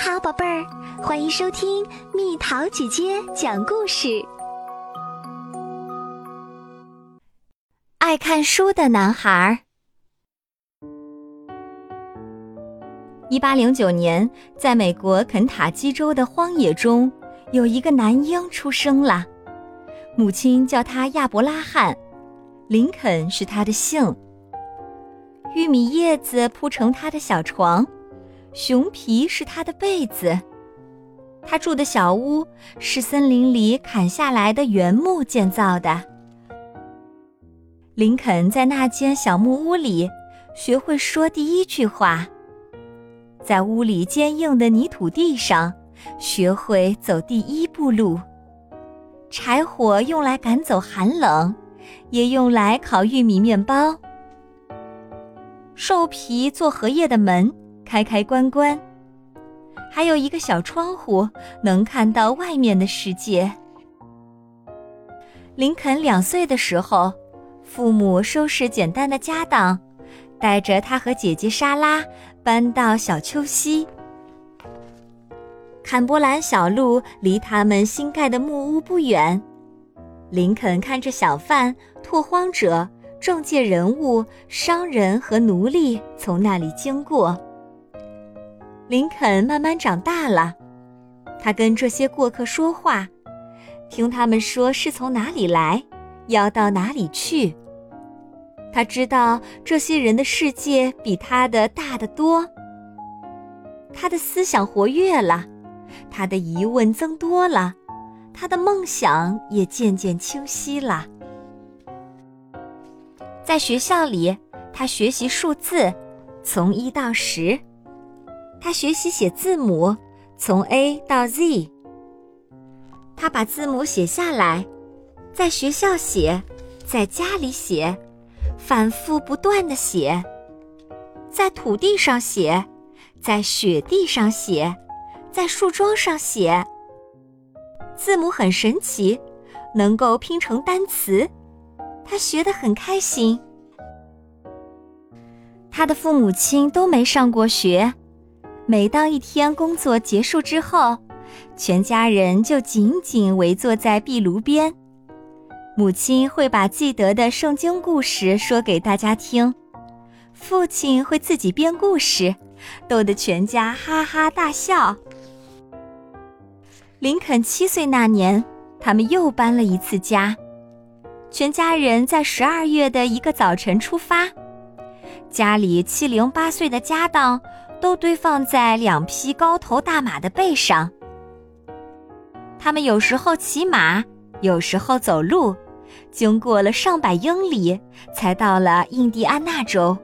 好，宝贝儿，欢迎收听蜜桃姐姐讲故事。爱看书的男孩。一八零九年，在美国肯塔基州的荒野中，有一个男婴出生了，母亲叫他亚伯拉罕，林肯是他的姓。玉米叶子铺成他的小床。熊皮是他的被子，他住的小屋是森林里砍下来的原木建造的。林肯在那间小木屋里学会说第一句话，在屋里坚硬的泥土地上学会走第一步路。柴火用来赶走寒冷，也用来烤玉米面包。兽皮做荷叶的门。开开关关，还有一个小窗户，能看到外面的世界。林肯两岁的时候，父母收拾简单的家当，带着他和姐姐莎拉搬到小丘西。坎波兰小路离他们新盖的木屋不远。林肯看着小贩、拓荒者、政界人物、商人和奴隶从那里经过。林肯慢慢长大了，他跟这些过客说话，听他们说是从哪里来，要到哪里去。他知道这些人的世界比他的大得多。他的思想活跃了，他的疑问增多了，他的梦想也渐渐清晰了。在学校里，他学习数字，从一到十。他学习写字母，从 A 到 Z。他把字母写下来，在学校写，在家里写，反复不断的写，在土地上写，在雪地上写，在树桩上写。字母很神奇，能够拼成单词，他学得很开心。他的父母亲都没上过学。每当一天工作结束之后，全家人就紧紧围坐在壁炉边，母亲会把记得的圣经故事说给大家听，父亲会自己编故事，逗得全家哈哈大笑。林肯七岁那年，他们又搬了一次家，全家人在十二月的一个早晨出发，家里七零八碎的家当。都堆放在两匹高头大马的背上。他们有时候骑马，有时候走路，经过了上百英里，才到了印第安纳州。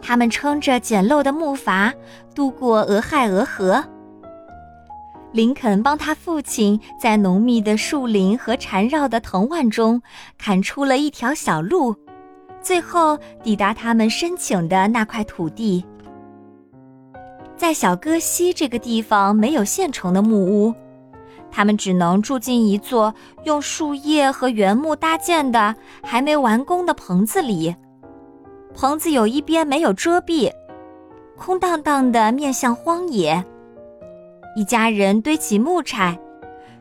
他们撑着简陋的木筏渡过俄亥俄河。林肯帮他父亲在浓密的树林和缠绕的藤蔓中砍出了一条小路，最后抵达他们申请的那块土地。在小戈西这个地方没有现成的木屋，他们只能住进一座用树叶和原木搭建的还没完工的棚子里。棚子有一边没有遮蔽，空荡荡的面向荒野。一家人堆起木柴，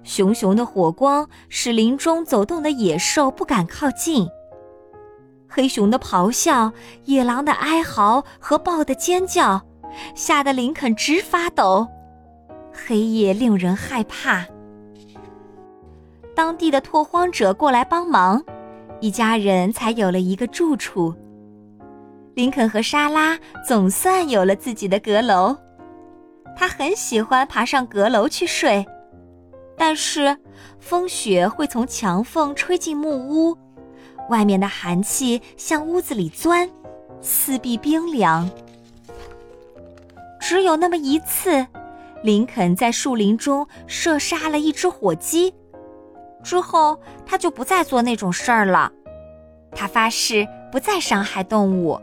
熊熊的火光使林中走动的野兽不敢靠近。黑熊的咆哮、野狼的哀嚎和豹的尖叫。吓得林肯直发抖，黑夜令人害怕。当地的拓荒者过来帮忙，一家人才有了一个住处。林肯和莎拉总算有了自己的阁楼。他很喜欢爬上阁楼去睡，但是风雪会从墙缝吹进木屋，外面的寒气向屋子里钻，四壁冰凉。只有那么一次，林肯在树林中射杀了一只火鸡，之后他就不再做那种事儿了。他发誓不再伤害动物。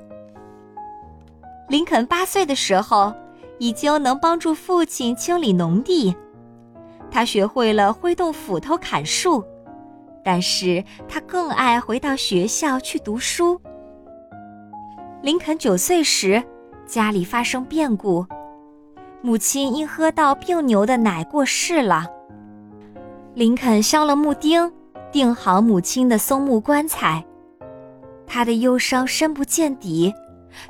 林肯八岁的时候，已经能帮助父亲清理农地，他学会了挥动斧头砍树，但是他更爱回到学校去读书。林肯九岁时，家里发生变故。母亲因喝到病牛的奶过世了。林肯削了木钉，钉好母亲的松木棺材。他的忧伤深不见底，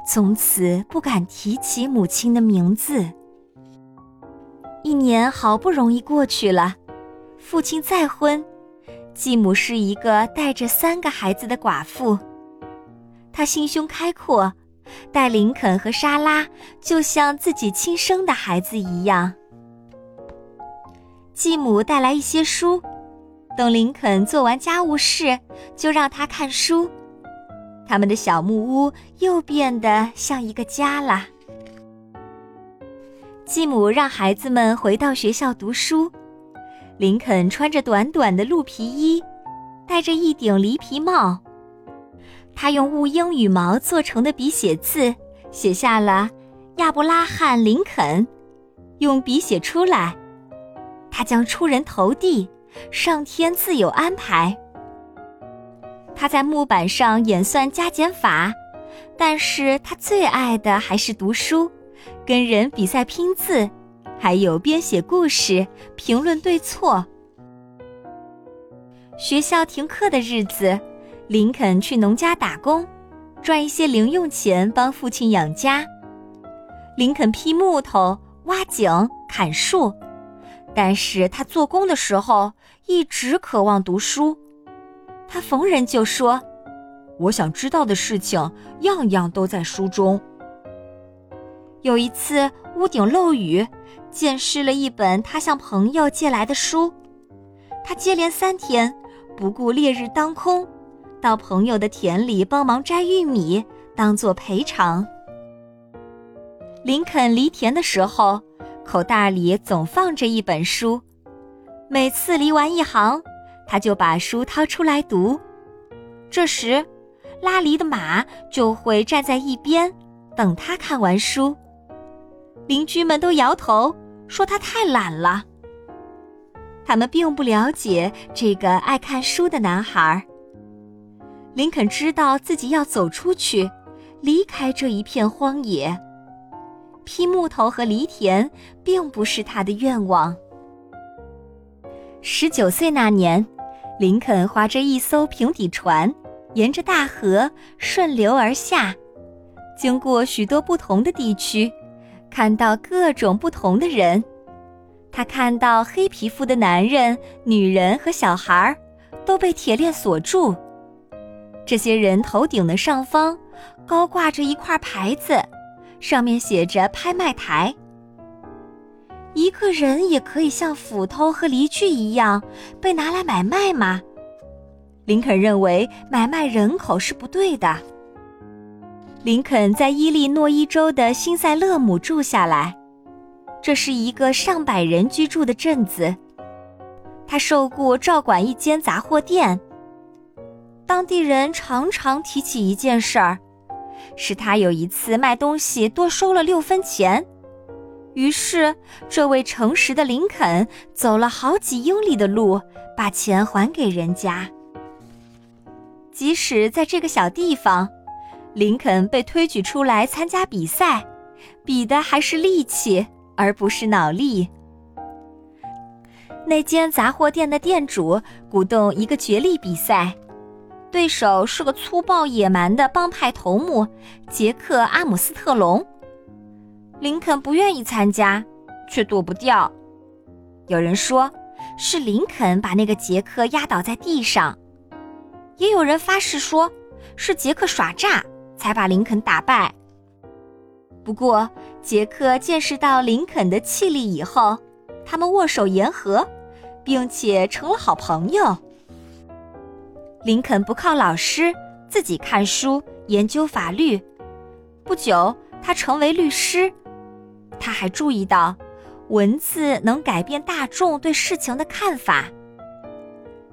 从此不敢提起母亲的名字。一年好不容易过去了，父亲再婚，继母是一个带着三个孩子的寡妇。他心胸开阔，待林肯和莎拉就像自己亲生的孩子一样。继母带来一些书，等林肯做完家务事，就让他看书。他们的小木屋又变得像一个家了。继母让孩子们回到学校读书，林肯穿着短短的鹿皮衣，戴着一顶狸皮帽。他用乌鹰羽毛做成的笔写字，写下了“亚伯拉罕·林肯”，用笔写出来。他将出人头地，上天自有安排。他在木板上演算加减法，但是他最爱的还是读书，跟人比赛拼字，还有编写故事、评论对错。学校停课的日子，林肯去农家打工，赚一些零用钱帮父亲养家。林肯劈木头、挖井、砍树，但是他做工的时候一直渴望读书。他逢人就说：“我想知道的事情，样样都在书中。”有一次屋顶漏雨，溅湿了一本他向朋友借来的书。他接连三天不顾烈日当空，到朋友的田里帮忙摘玉米，当做赔偿。林肯犁田的时候，口袋里总放着一本书，每次犁完一行。他就把书掏出来读，这时，拉犁的马就会站在一边，等他看完书。邻居们都摇头说他太懒了。他们并不了解这个爱看书的男孩。林肯知道自己要走出去，离开这一片荒野。劈木头和犁田并不是他的愿望。十九岁那年。林肯划着一艘平底船，沿着大河顺流而下，经过许多不同的地区，看到各种不同的人。他看到黑皮肤的男人、女人和小孩都被铁链锁住。这些人头顶的上方高挂着一块牌子，上面写着“拍卖台”。一个人也可以像斧头和犁具一样被拿来买卖吗？林肯认为买卖人口是不对的。林肯在伊利诺伊州的新塞勒姆住下来，这是一个上百人居住的镇子。他受雇照管一间杂货店。当地人常常提起一件事儿，是他有一次卖东西多收了六分钱。于是，这位诚实的林肯走了好几英里的路，把钱还给人家。即使在这个小地方，林肯被推举出来参加比赛，比的还是力气，而不是脑力。那间杂货店的店主鼓动一个角力比赛，对手是个粗暴野蛮的帮派头目杰克·阿姆斯特隆。林肯不愿意参加，却躲不掉。有人说，是林肯把那个杰克压倒在地上；也有人发誓说，是杰克耍诈才把林肯打败。不过，杰克见识到林肯的气力以后，他们握手言和，并且成了好朋友。林肯不靠老师，自己看书研究法律。不久，他成为律师。他还注意到，文字能改变大众对事情的看法。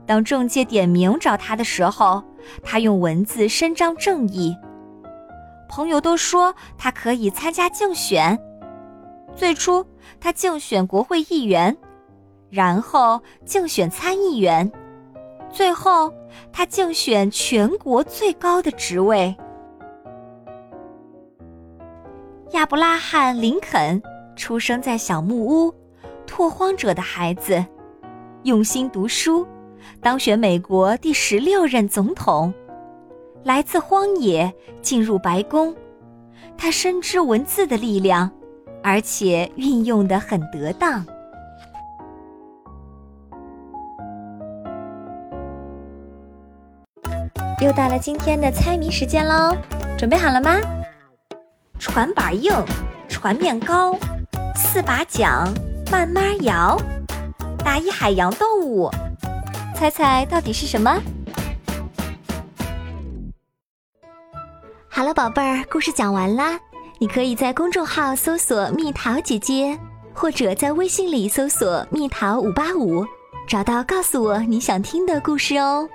当政界点名找他的时候，他用文字伸张正义。朋友都说他可以参加竞选。最初，他竞选国会议员，然后竞选参议员，最后他竞选全国最高的职位。亚伯拉罕·林肯出生在小木屋、拓荒者的孩子，用心读书，当选美国第十六任总统。来自荒野，进入白宫，他深知文字的力量，而且运用的很得当。又到了今天的猜谜时间喽，准备好了吗？船板硬，船面高，四把桨，慢慢摇，打一海洋动物，猜猜到底是什么？好了，宝贝儿，故事讲完啦。你可以在公众号搜索“蜜桃姐姐”，或者在微信里搜索“蜜桃五八五”，找到告诉我你想听的故事哦。